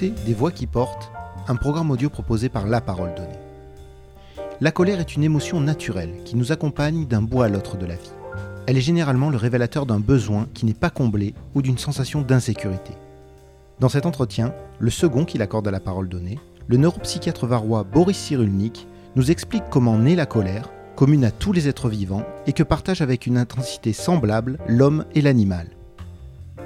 Des Voix qui portent, un programme audio proposé par La Parole Donnée. La colère est une émotion naturelle qui nous accompagne d'un bout à l'autre de la vie. Elle est généralement le révélateur d'un besoin qui n'est pas comblé ou d'une sensation d'insécurité. Dans cet entretien, le second qu'il accorde à la parole donnée, le neuropsychiatre varois Boris Cyrulnik nous explique comment naît la colère, commune à tous les êtres vivants, et que partagent avec une intensité semblable l'homme et l'animal.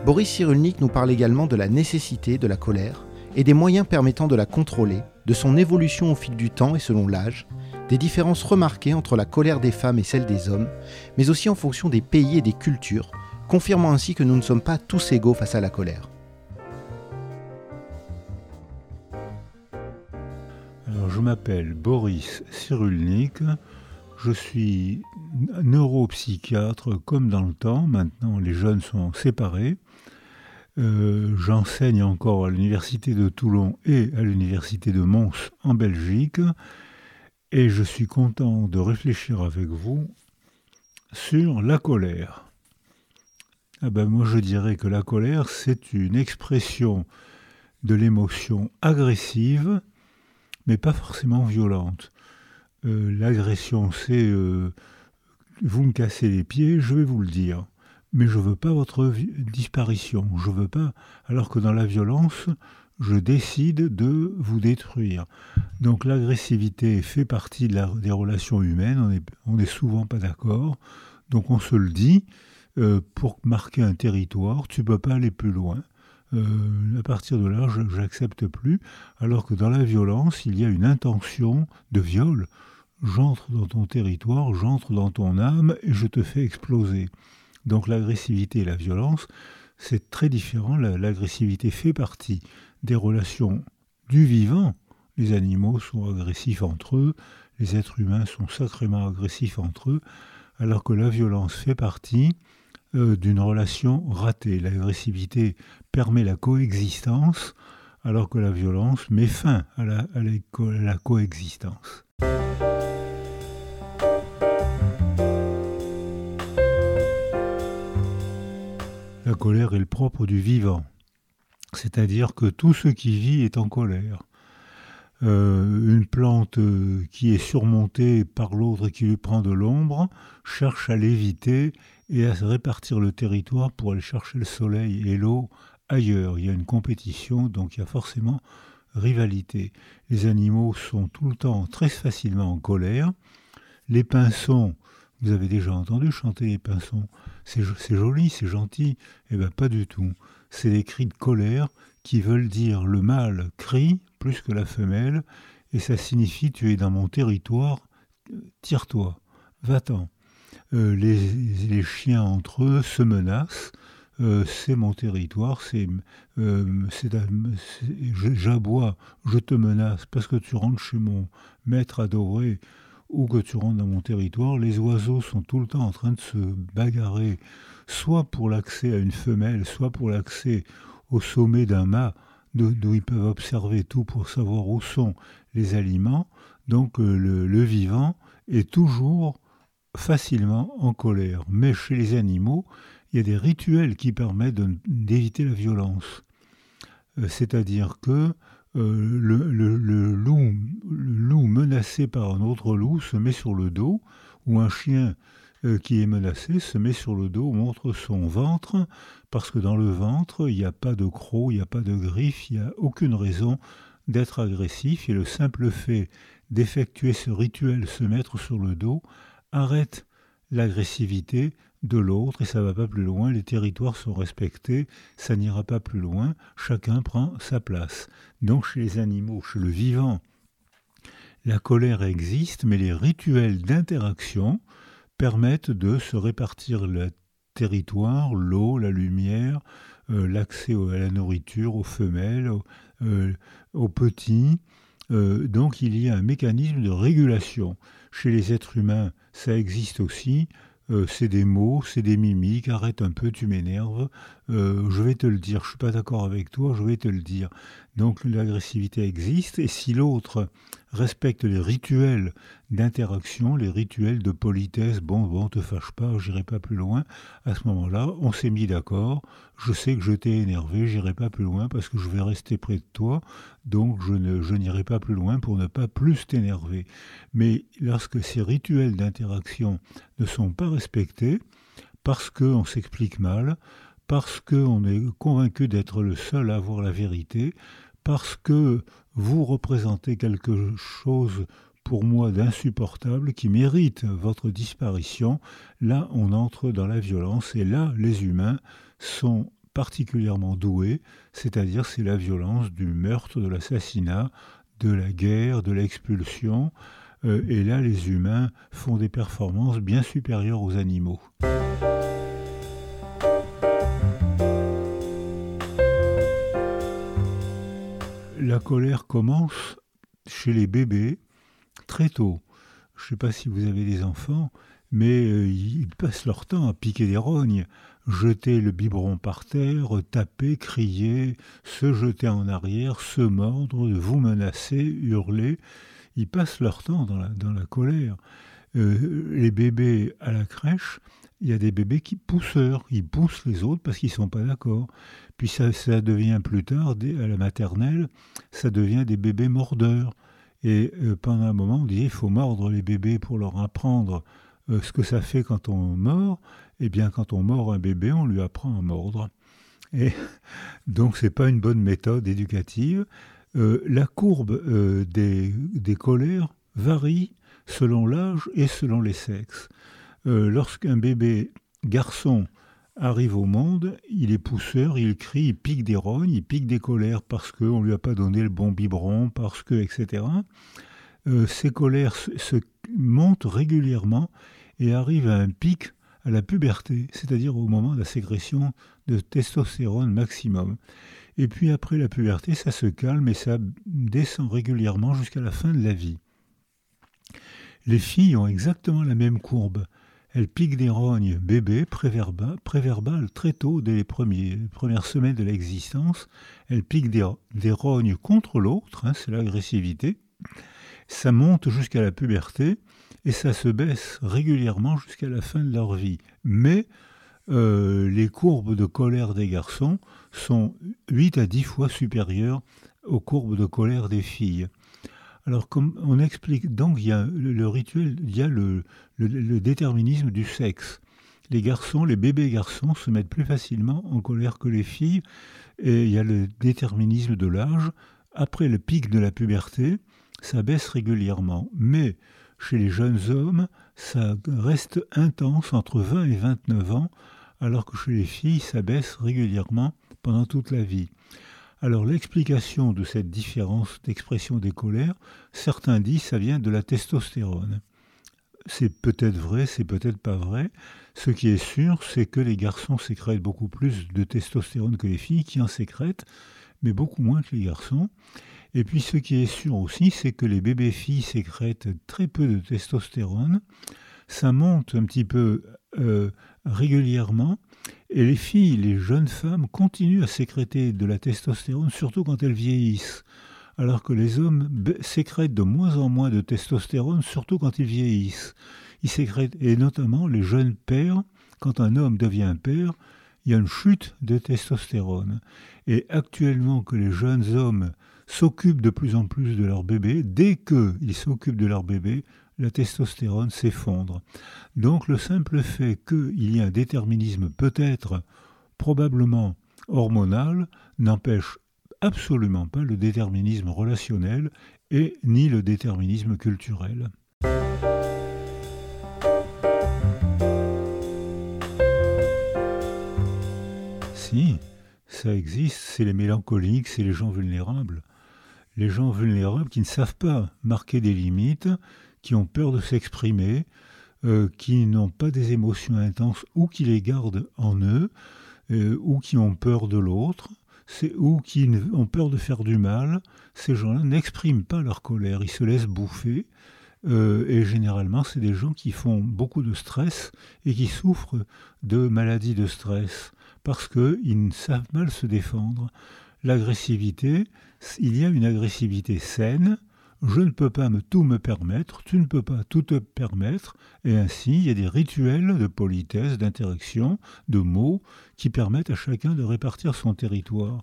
Boris Cyrulnik nous parle également de la nécessité de la colère et des moyens permettant de la contrôler, de son évolution au fil du temps et selon l'âge, des différences remarquées entre la colère des femmes et celle des hommes, mais aussi en fonction des pays et des cultures, confirmant ainsi que nous ne sommes pas tous égaux face à la colère. Je m'appelle Boris Cyrulnik, je suis neuropsychiatre comme dans le temps, maintenant les jeunes sont séparés. Euh, j'enseigne encore à l'université de Toulon et à l'université de Mons en Belgique et je suis content de réfléchir avec vous sur la colère. Ah ben moi je dirais que la colère c'est une expression de l'émotion agressive mais pas forcément violente. Euh, l'agression c'est euh, vous me cassez les pieds, je vais vous le dire. Mais je veux pas votre disparition, je veux pas alors que dans la violence je décide de vous détruire. Donc l'agressivité fait partie des relations humaines, on n'est souvent pas d'accord, donc on se le dit, euh, pour marquer un territoire, tu ne peux pas aller plus loin. Euh, à partir de là, je n'accepte plus, alors que dans la violence, il y a une intention de viol. J'entre dans ton territoire, j'entre dans ton âme et je te fais exploser. Donc l'agressivité et la violence, c'est très différent. L'agressivité fait partie des relations du vivant. Les animaux sont agressifs entre eux, les êtres humains sont sacrément agressifs entre eux, alors que la violence fait partie euh, d'une relation ratée. L'agressivité permet la coexistence, alors que la violence met fin à la, coexistence. Colère est le propre du vivant. C'est-à-dire que tout ce qui vit est en colère. Euh, une plante euh, qui est surmontée par l'autre qui lui prend de l'ombre cherche à l'éviter et à répartir le territoire pour aller chercher le soleil et l'eau ailleurs. Il y a une compétition, donc il y a forcément rivalité. Les animaux sont tout le temps très facilement en colère. Les pinsons, vous avez déjà entendu chanter les pinsons, c'est joli, c'est gentil. Eh bien pas du tout c'est des cris de colère qui veulent dire le mâle crie plus que la femelle, et ça signifie tu es dans mon territoire, tire-toi, va-t'en. Euh, les, chiens entre eux se menacent, euh, c'est mon territoire, c'est, euh, j'aboie, je te menace parce que tu rentres chez mon maître adoré ou que tu rentres dans mon territoire. Les oiseaux sont tout le temps en train de se bagarrer soit pour l'accès à une femelle, soit pour l'accès au sommet d'un mât, d'où ils peuvent observer tout pour savoir où sont les aliments. Donc euh, le, vivant est toujours facilement en colère. Mais chez les animaux, il y a des rituels qui permettent d'éviter la violence. Euh, c'est-à-dire que euh, le, loup, le loup menacé par un autre loup se met sur le dos, ou un chien euh, qui est menacé se met sur le dos, montre son ventre, parce que dans le ventre, il n'y a pas de croc, il n'y a pas de griffes, il n'y a aucune raison d'être agressif, et le simple fait d'effectuer ce rituel, se mettre sur le dos, arrête l'agressivité de l'autre et ça va pas plus loin, les territoires sont respectés, ça n'ira pas plus loin, chacun prend sa place. Donc chez les animaux, chez le vivant, la colère existe, mais les rituels d'interaction, permettent de se répartir le territoire, l'eau, la lumière, euh, l'accès à la nourriture, aux femelles, aux, euh, petits. Euh, donc il y a un mécanisme de régulation. Chez les êtres humains, ça existe aussi. c'est des mots, c'est des mimiques, arrête un peu, tu m'énerves, je vais te le dire, je suis pas d'accord avec toi, je vais te le dire. Donc l'agressivité existe, et si l'autre respecte les rituels d'interaction, les rituels de politesse, bon, bon, te fâche pas, j'irai pas plus loin, à ce moment-là, on s'est mis d'accord, je sais que je t'ai énervé, j'irai pas plus loin parce que je vais rester près de toi, donc je, ne, je n'irai pas plus loin pour ne pas plus t'énerver. Mais lorsque ces rituels d'interaction ne sont pas respectés, parce qu'on s'explique mal, parce qu'on est convaincu d'être le seul à avoir la vérité, parce que vous représentez quelque chose pour moi d'insupportable qui mérite votre disparition, là on entre dans la violence et là les humains sont particulièrement doués, c'est-à-dire c'est la violence du meurtre, de l'assassinat, de la guerre, de l'expulsion, euh, et là les humains font des performances bien supérieures aux animaux. La colère commence chez les bébés très tôt. Je ne sais pas si vous avez des enfants, mais euh, ils passent leur temps à piquer des rognes, jeter le biberon par terre, taper, crier, se jeter en arrière, se mordre, vous menacer, hurler. Ils passent leur temps dans la, colère. Euh, les bébés à la crèche, il y a des bébés qui pousseurs, ils poussent les autres parce qu'ils ne sont pas d'accord. Puis ça, devient plus tard, à la maternelle, ça devient des bébés mordeurs. Et euh, pendant un moment, on dit il faut mordre les bébés pour leur apprendre euh, ce que ça fait quand on mord. Eh bien, quand on mord un bébé, on lui apprend à mordre. Et donc, ce n'est pas une bonne méthode éducative. Euh, la courbe des, des colères varie selon l'âge et selon les sexes. Lorsqu'un bébé garçon arrive au monde, il est pousseur, il crie, il pique des rognes, il pique des colères parce qu'on ne lui a pas donné le bon biberon, parce que, etc. Euh, ces colères se, montent régulièrement et arrivent à un pic à la puberté, c'est-à-dire au moment de la sécrétion de testostérone maximum. Et puis après la puberté, ça se calme et ça descend régulièrement jusqu'à la fin de la vie. Les filles ont exactement la même courbe. Elle pique des rognes bébés préverbales très tôt, dès les, premières semaines de l'existence. Elle pique des, rognes contre l'autre, hein, c'est l'agressivité. Ça monte jusqu'à la puberté et ça se baisse régulièrement jusqu'à la fin de leur vie. Mais euh, les courbes de colère des garçons sont 8 à 10 fois supérieures aux courbes de colère des filles. Alors, comme on explique, donc il y a le, rituel, il y a le, déterminisme du sexe. Les garçons, les bébés garçons se mettent plus facilement en colère que les filles, et il y a le déterminisme de l'âge. Après le pic de la puberté, ça baisse régulièrement. Mais chez les jeunes hommes, ça reste intense entre 20 et 29 ans, alors que chez les filles, ça baisse régulièrement pendant toute la vie. Alors l'explication de cette différence d'expression des colères, certains disent ça vient de la testostérone. C'est peut-être vrai, c'est peut-être pas vrai. Ce qui est sûr, c'est que les garçons sécrètent beaucoup plus de testostérone que les filles qui en sécrètent, mais beaucoup moins que les garçons. Et puis ce qui est sûr aussi, c'est que les bébés filles sécrètent très peu de testostérone. Ça monte un petit peu euh, régulièrement, et les filles, les jeunes femmes continuent à sécréter de la testostérone, surtout quand elles vieillissent, alors que les hommes sécrètent de moins en moins de testostérone, surtout quand ils vieillissent. Ils sécrètent, et notamment les jeunes pères, quand un homme devient père, il y a une chute de testostérone. Et actuellement que les jeunes hommes s'occupent de plus en plus de leur bébé, dès qu'ils s'occupent de leur bébé, la testostérone s'effondre. Donc le simple fait qu'il y ait un déterminisme peut-être, probablement hormonal, n'empêche absolument pas le déterminisme relationnel et ni le déterminisme culturel. Si, ça existe, c'est les mélancoliques, c'est les gens vulnérables. Les gens vulnérables qui ne savent pas marquer des limites, qui ont peur de s'exprimer, euh, qui n'ont pas des émotions intenses ou qui les gardent en eux, euh, ou qui ont peur de l'autre, ou qui ont peur de faire du mal, ces gens-là n'expriment pas leur colère, ils se laissent bouffer. Euh, et généralement, c'est des gens qui font beaucoup de stress et qui souffrent de maladies de stress parce qu'ils savent mal se défendre. L'agressivité, il y a une agressivité saine, je ne peux pas tout me permettre, tu ne peux pas tout te permettre, et ainsi il y a des rituels de politesse, d'interaction, de mots qui permettent à chacun de répartir son territoire.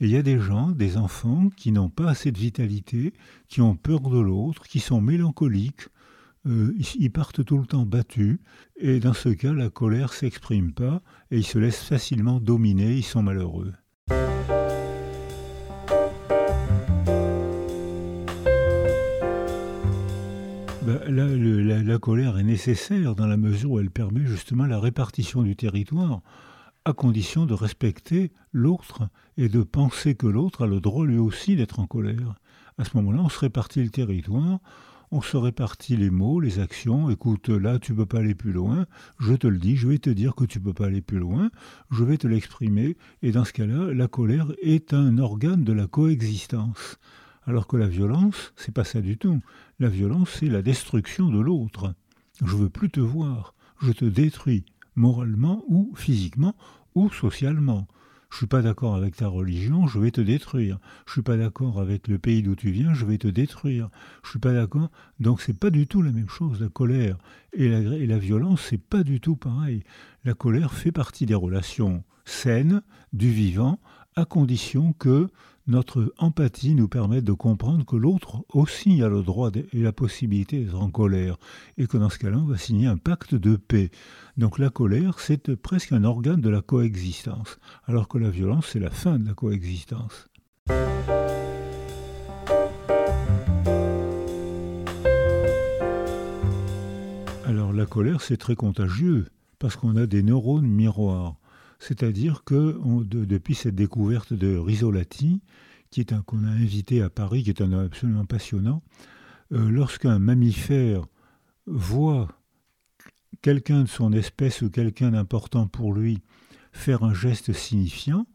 Et il y a des gens, des enfants, qui n'ont pas assez de vitalité, qui ont peur de l'autre, qui sont mélancoliques, euh, ils partent tout le temps battus, et dans ce cas, la colère s'exprime pas, et ils se laissent facilement dominer, ils sont malheureux. La, colère est nécessaire dans la mesure où elle permet justement la répartition du territoire, à condition de respecter l'autre et de penser que l'autre a le droit lui aussi d'être en colère. À ce moment-là, on se répartit le territoire, on se répartit les mots, les actions. Écoute, là, tu peux pas aller plus loin. Je te le dis, je vais te dire que tu peux pas aller plus loin. Je vais te l'exprimer. Et dans ce cas-là, la colère est un organe de la coexistence. Alors que la violence, c'est pas ça du tout. La violence, c'est la destruction de l'autre. Je veux plus te voir. Je te détruis, moralement ou physiquement ou socialement. Je suis pas d'accord avec ta religion, je vais te détruire. Je suis pas d'accord avec le pays d'où tu viens, je vais te détruire. Je suis pas d'accord. Donc c'est pas du tout la même chose. La colère et la, et la violence, c'est pas du tout pareil. La colère fait partie des relations saines du vivant, à condition que notre empathie nous permet de comprendre que l'autre aussi a le droit et la possibilité d'être en colère, et que dans ce cas-là, on va signer un pacte de paix. Donc la colère, c'est presque un organe de la coexistence, alors que la violence, c'est la fin de la coexistence. Alors la colère, c'est très contagieux, parce qu'on a des neurones miroirs. C'est-à-dire que depuis cette découverte de Risolati, qui est un qu'on a invité à Paris, qui est un absolument passionnant, euh, lorsqu'un mammifère voit quelqu'un de son espèce ou quelqu'un d'important pour lui faire un geste signifiant,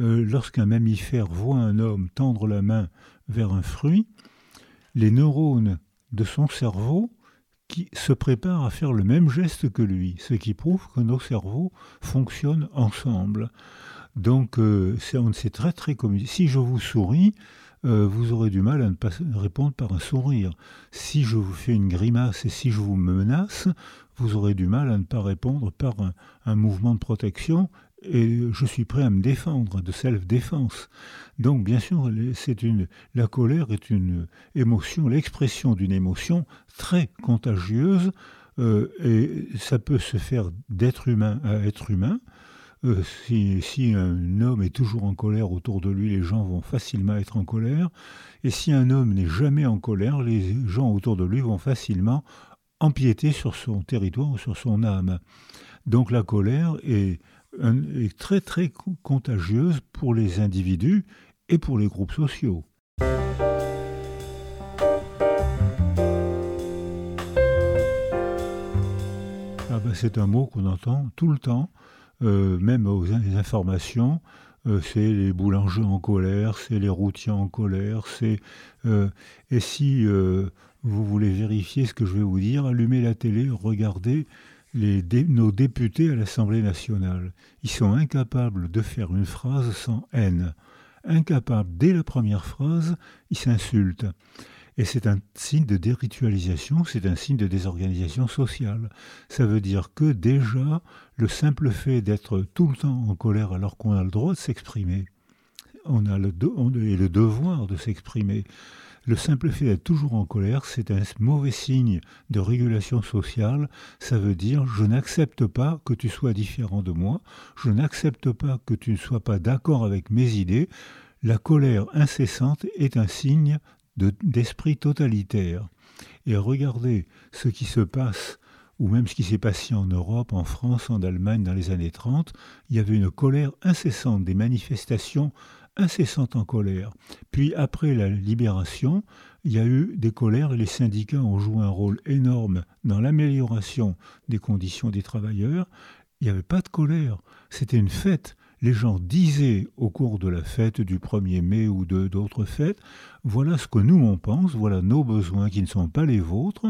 euh, lorsqu'un mammifère voit un homme tendre la main vers un fruit, les neurones de son cerveau qui se prépare à faire le même geste que lui, ce qui prouve que nos cerveaux fonctionnent ensemble. Donc euh, c'est très très commun. Si je vous souris, euh, vous aurez du mal à ne pas répondre par un sourire. Si je vous fais une grimace et si je vous menace, vous aurez du mal à ne pas répondre par un mouvement de protection et je suis prêt à me défendre, de self-défense. Donc, bien sûr, c'est une, la colère est une émotion, l'expression d'une émotion très contagieuse, euh, et ça peut se faire d'être humain à être humain. Euh, si, si, un homme est toujours en colère autour de lui, les gens vont facilement être en colère. Et si un homme n'est jamais en colère, les gens autour de lui vont facilement empiéter sur son territoire ou sur son âme. Donc la colère est est très très contagieuse pour les individus et pour les groupes sociaux. Ah ben, c'est un mot qu'on entend tout le temps, euh, même aux informations. Euh, c'est les boulangers en colère, c'est les routiers en colère, c'est euh, et si vous voulez vérifier ce que je vais vous dire, allumez la télé, regardez nos députés à l'Assemblée nationale. Ils sont incapables de faire une phrase sans haine. Incapables, dès la première phrase, ils s'insultent. Et c'est un signe de déritualisation, c'est un signe de désorganisation sociale. Ça veut dire que déjà, le simple fait d'être tout le temps en colère alors qu'on a le droit de s'exprimer, on a le, devoir de s'exprimer. Le simple fait d'être toujours en colère, c'est un mauvais signe de régulation sociale. Ça veut dire je n'accepte pas que tu sois différent de moi, je n'accepte pas que tu ne sois pas d'accord avec mes idées. La colère incessante est un signe d'esprit totalitaire. Et regardez ce qui se passe ou même ce qui s'est passé en Europe, en France, en Allemagne dans les années 30, il y avait une colère incessante, des manifestations incessante en colère. Puis après la libération, il y a eu des colères et les syndicats ont joué un rôle énorme dans l'amélioration des conditions des travailleurs. Il n'y avait pas de colère, c'était une fête. Les gens disaient au cours de la fête du 1er mai ou de d'autres fêtes, voilà ce que nous on pense, voilà nos besoins qui ne sont pas les vôtres,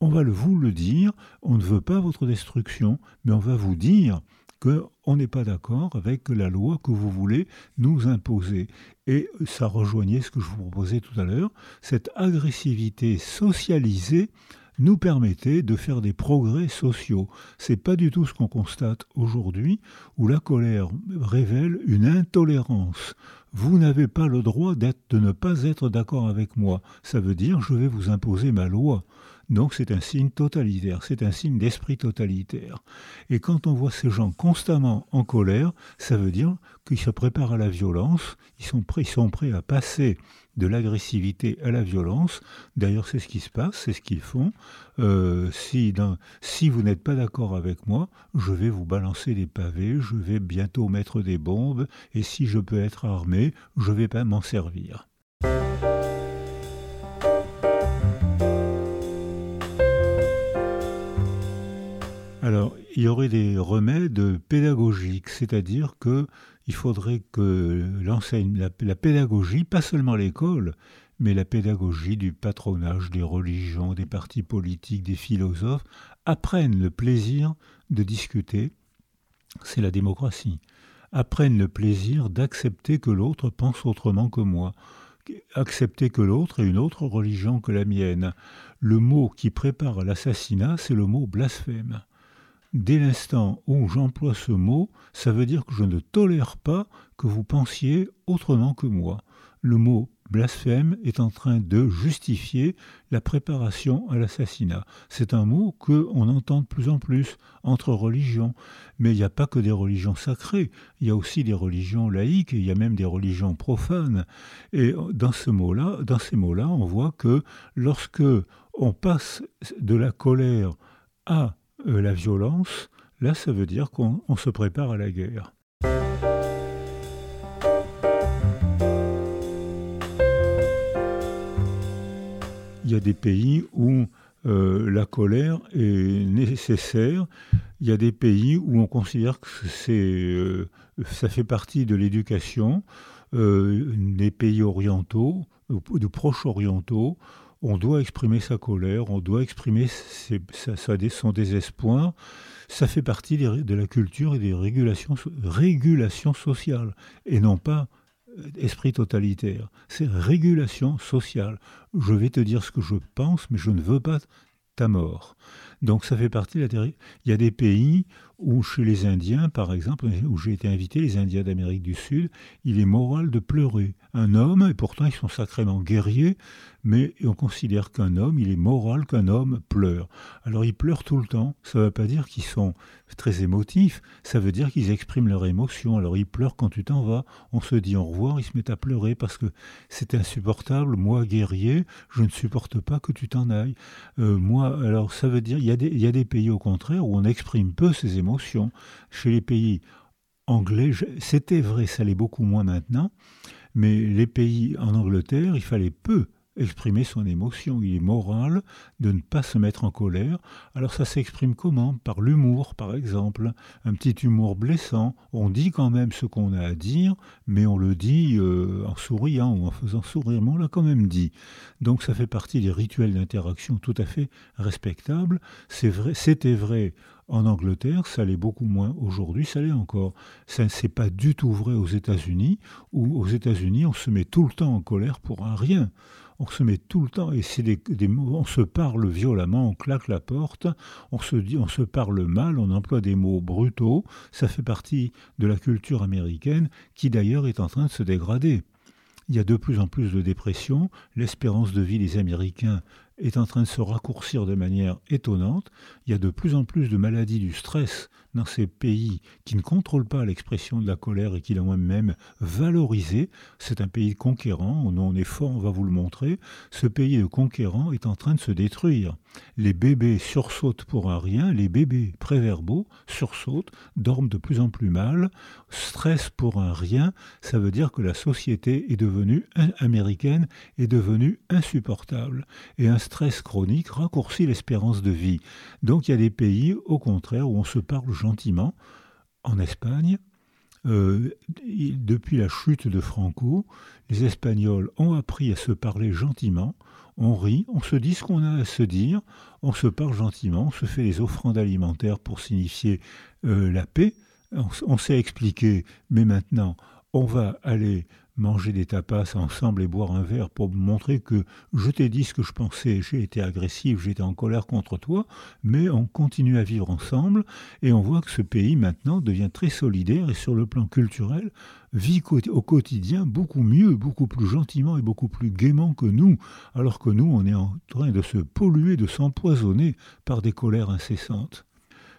on va vous le dire, on ne veut pas votre destruction, mais on va vous dire qu'on n'est pas d'accord avec la loi que vous voulez nous imposer. Et ça rejoignait ce que je vous proposais tout à l'heure, cette agressivité socialisée nous permettait de faire des progrès sociaux. C'est pas du tout ce qu'on constate aujourd'hui, où la colère révèle une intolérance. Vous n'avez pas le droit de ne pas être d'accord avec moi. Ça veut dire je vais vous imposer ma loi. Donc c'est un signe totalitaire, c'est un signe d'esprit totalitaire. Et quand on voit ces gens constamment en colère, ça veut dire qu'ils se préparent à la violence, ils sont prêts, ils à passer de l'agressivité à la violence. D'ailleurs, c'est ce qui se passe, c'est ce qu'ils font. Euh, si, vous n'êtes pas d'accord avec moi, je vais vous balancer des pavés, je vais bientôt mettre des bombes, et si je peux être armé, je vais pas m'en servir. Alors, il y aurait des remèdes pédagogiques, c'est-à-dire que il faudrait que l'enseigne, la, pédagogie, pas seulement l'école, mais la pédagogie du patronage, des religions, des partis politiques, des philosophes, apprennent le plaisir de discuter, c'est la démocratie, apprennent le plaisir d'accepter que l'autre pense autrement que moi, accepter que l'autre ait une autre religion que la mienne. Le mot qui prépare l'assassinat, c'est le mot blasphème dès l'instant où j'emploie ce mot, ça veut dire que je ne tolère pas que vous pensiez autrement que moi. Le mot blasphème est en train de justifier la préparation à l'assassinat. C'est un mot que on entend de plus en plus entre religions, mais il n'y a pas que des religions sacrées, il y a aussi des religions laïques, il y a même des religions profanes. Et dans dans ces mots-là, on voit que lorsque on passe de la colère à euh, la violence, là ça veut dire qu'on se prépare à la guerre. Il y a des pays où euh, la colère est nécessaire. Il y a des pays où on considère que euh, ça fait partie de l'éducation. des pays orientaux, de proches orientaux, on doit exprimer sa colère, on doit exprimer son désespoir. Ça fait partie de la culture et des régulations, régulations sociales, et non pas euh, esprit totalitaire. C'est régulation sociale. Je vais te dire ce que je pense, mais je ne veux pas ta mort. Donc ça fait partie de la Il y a des pays où chez les Indiens, par exemple, où j'ai été invité, les Indiens d'Amérique du Sud, il est moral de pleurer. Un homme, et pourtant ils sont sacrément guerriers, mais on considère qu'un homme, il est moral qu'un homme pleure. Alors ils pleurent tout le temps. Ça ne veut pas dire qu'ils sont très émotifs, ça veut dire qu'ils expriment leur émotion. Alors ils pleurent quand tu t'en vas, on se dit au revoir, ils se mettent à pleurer parce que c'est insupportable. Moi, guerrier, je ne supporte pas que tu t'en ailles. Euh, moi, alors ça veut dire, il y, a il y a des pays au contraire où on exprime peu ses émotions. Chez les pays anglais, c'était vrai, ça l'est beaucoup moins maintenant, mais les pays en Angleterre, il fallait peu exprimer son émotion. Il est moral de ne pas se mettre en colère. Alors ça s'exprime comment? Par l'humour, par exemple. Un petit humour blessant. On dit quand même ce qu'on a à dire, mais on le dit euh, en souriant ou en faisant sourire, mais on l'a quand même dit. Donc ça fait partie des rituels d'interaction tout à fait respectables. C'est vrai, c'était vrai en Angleterre, ça l'est beaucoup moins. Aujourd'hui, ça l'est encore. Ça n'est pas du tout vrai aux États-Unis, où aux États-Unis, on se met tout le temps en colère pour un rien on se met tout le temps, et c'est des, mots, on se parle violemment, on claque la porte, on se dit, on se parle mal, on emploie des mots brutaux, ça fait partie de la culture américaine qui d'ailleurs est en train de se dégrader. Il y a de plus en plus de dépression, l'espérance de vie des Américains est en train de se raccourcir de manière étonnante. Il y a de plus en plus de maladies du stress dans ces pays qui ne contrôlent pas l'expression de la colère et qui l'ont même valorisée. C'est un pays conquérant, on est fort, on va vous le montrer. Ce pays de conquérant est en train de se détruire. Les bébés sursautent pour un rien, les bébés préverbaux sursautent, dorment de plus en plus mal, stress pour un rien, ça veut dire que la société est devenue américaine est devenue insupportable. Et stress chronique raccourcit l'espérance de vie. Donc il y a des pays, au contraire, où on se parle gentiment. En Espagne, euh, depuis la chute de Franco, les Espagnols ont appris à se parler gentiment. On rit, on se dit ce qu'on a à se dire, on se parle gentiment, on se fait des offrandes alimentaires pour signifier euh, la paix on s'est expliqué, mais maintenant, on va aller manger des tapas ensemble et boire un verre pour montrer que je t'ai dit ce que je pensais, j'ai été agressif, j'étais en colère contre toi, mais on continue à vivre ensemble et on voit que ce pays maintenant devient très solidaire et sur le plan culturel vit au quotidien beaucoup mieux, beaucoup plus gentiment et beaucoup plus gaiement que nous, alors que nous on est en train de se polluer, de s'empoisonner par des colères incessantes.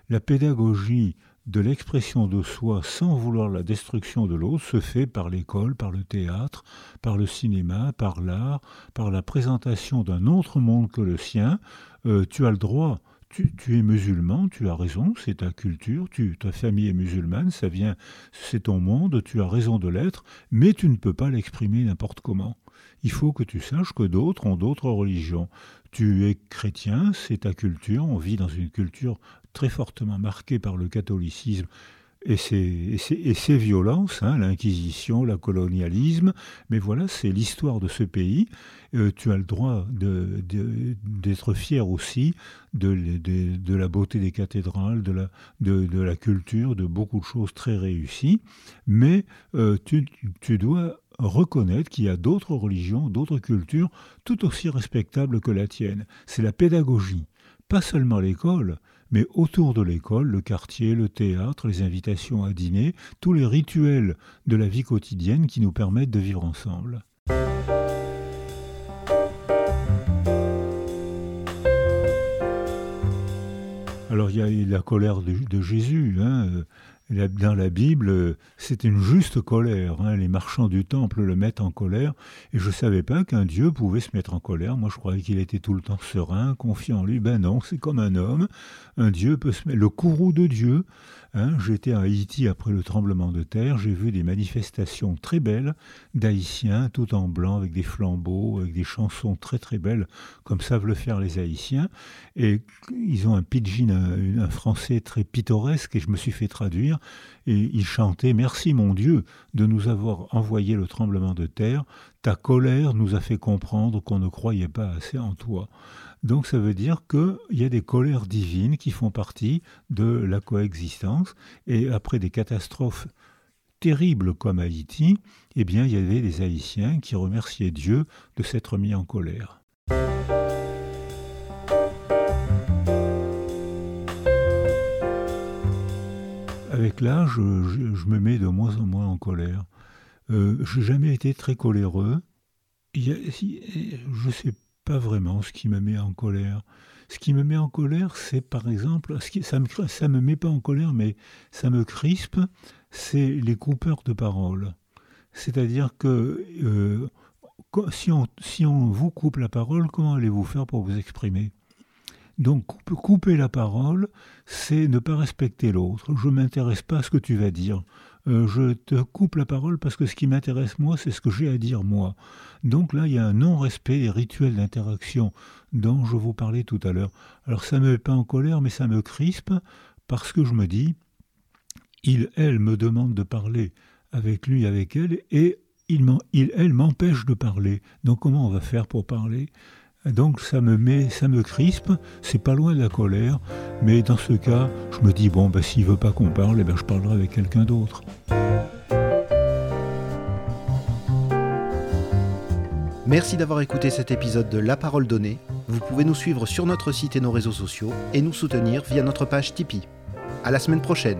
La pédagogie de l'expression de soi sans vouloir la destruction de l'autre se fait par l'école, par le théâtre, par le cinéma, par l'art, par la présentation d'un autre monde que le sien. Euh, tu as le droit, tu, es musulman, tu as raison, c'est ta culture, tu, ta famille est musulmane, ça vient, c'est ton monde, tu as raison de l'être, mais tu ne peux pas l'exprimer n'importe comment. Il faut que tu saches que d'autres ont d'autres religions. Tu es chrétien, c'est ta culture, on vit dans une culture très fortement marqué par le catholicisme et ses, violences, hein, l'Inquisition, le colonialisme, mais voilà, c'est l'histoire de ce pays. Euh, tu as le droit d'être fier aussi de, la beauté des cathédrales, de la, culture, de beaucoup de choses très réussies, mais euh, tu dois reconnaître qu'il y a d'autres religions, d'autres cultures tout aussi respectables que la tienne. C'est la pédagogie, pas seulement l'école, mais autour de l'école, le quartier, le théâtre, les invitations à dîner, tous les rituels de la vie quotidienne qui nous permettent de vivre ensemble. Alors il y a la colère de, Jésus. Hein, dans la Bible, c'est une juste colère. Hein. Les marchands du temple le mettent en colère. Et je ne savais pas qu'un Dieu pouvait se mettre en colère. Moi, je croyais qu'il était tout le temps serein, confiant en lui. Ben non, c'est comme un homme. Un Dieu peut se mettre. Le courroux de Dieu, Hein, j'étais à Haïti après le tremblement de terre, j'ai vu des manifestations très belles d'Haïtiens, tout en blanc, avec des flambeaux, avec des chansons très très belles, comme savent le faire les Haïtiens. Et ils ont un pidgin, un, français très pittoresque, et je me suis fait traduire. Et ils chantaient Merci mon Dieu de nous avoir envoyé le tremblement de terre. Ta colère nous a fait comprendre qu'on ne croyait pas assez en toi. Donc ça veut dire qu'il y a des colères divines qui font partie de la coexistence. Et après des catastrophes terribles comme Haïti, eh bien il y avait des Haïtiens qui remerciaient Dieu de s'être mis en colère. Avec l'âge, je, me mets de moins en moins en colère. Euh, je n'ai jamais été très coléreux. je ne sais pas vraiment ce qui me met en colère. Ce qui me met en colère, c'est par exemple, ça ça me met pas en colère, mais ça me crispe, c'est les coupeurs de parole. C'est-à-dire que euh, si, on, si on vous coupe la parole, comment allez-vous faire pour vous exprimer? Donc couper la parole, c'est ne pas respecter l'autre. Je ne m'intéresse pas à ce que tu vas dire. Euh, je te coupe la parole parce que ce qui m'intéresse moi, c'est ce que j'ai à dire moi. Donc là, il y a un non-respect des rituels d'interaction dont je vous parlais tout à l'heure. Alors ça ne me met pas en colère, mais ça me crispe parce que je me dis, il, elle me demande de parler avec lui, avec elle, et il, il elle m'empêche de parler. Donc comment on va faire pour parler? Donc ça me met, ça me crispe, c'est pas loin de la colère, mais dans ce cas, je me dis bon ben s'il veut pas qu'on parle, eh ben, je parlerai avec quelqu'un d'autre. Merci d'avoir écouté cet épisode de La Parole Donnée. Vous pouvez nous suivre sur notre site et nos réseaux sociaux et nous soutenir via notre page Tipeee. À la semaine prochaine.